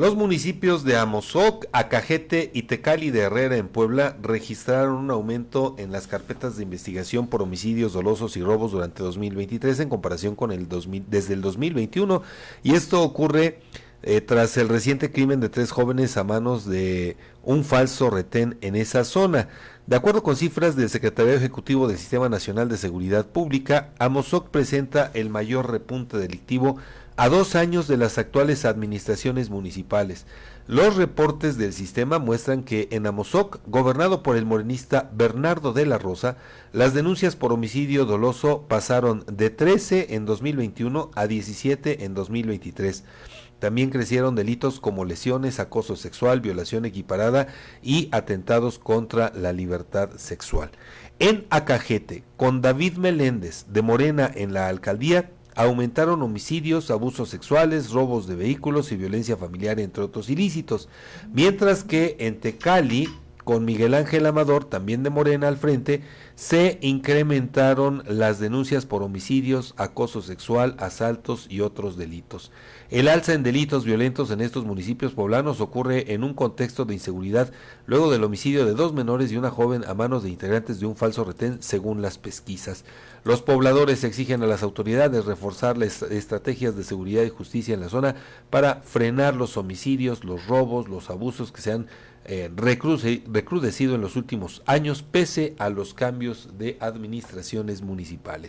Los municipios de Amozoc, Acajete y Tecali de Herrera en Puebla registraron un aumento en las carpetas de investigación por homicidios dolosos y robos durante 2023 en comparación con el 2000, desde el 2021 y esto ocurre eh, tras el reciente crimen de tres jóvenes a manos de un falso retén en esa zona. De acuerdo con cifras del Secretario Ejecutivo del Sistema Nacional de Seguridad Pública, Amozoc presenta el mayor repunte delictivo a dos años de las actuales administraciones municipales. Los reportes del sistema muestran que en Amozoc, gobernado por el morenista Bernardo de la Rosa, las denuncias por homicidio doloso pasaron de 13 en 2021 a 17 en 2023. También crecieron delitos como lesiones, acoso sexual, violación equiparada y atentados contra la libertad sexual. En Acajete, con David Meléndez de Morena en la alcaldía, aumentaron homicidios, abusos sexuales, robos de vehículos y violencia familiar, entre otros ilícitos. Mientras que en Tecali, con Miguel Ángel Amador, también de Morena al frente, se incrementaron las denuncias por homicidios, acoso sexual, asaltos y otros delitos. El alza en delitos violentos en estos municipios poblanos ocurre en un contexto de inseguridad luego del homicidio de dos menores y una joven a manos de integrantes de un falso retén, según las pesquisas. Los pobladores exigen a las autoridades reforzar las estrategias de seguridad y justicia en la zona para frenar los homicidios, los robos, los abusos que se han eh, recrudecido en los últimos años pese a los cambios de administraciones municipales.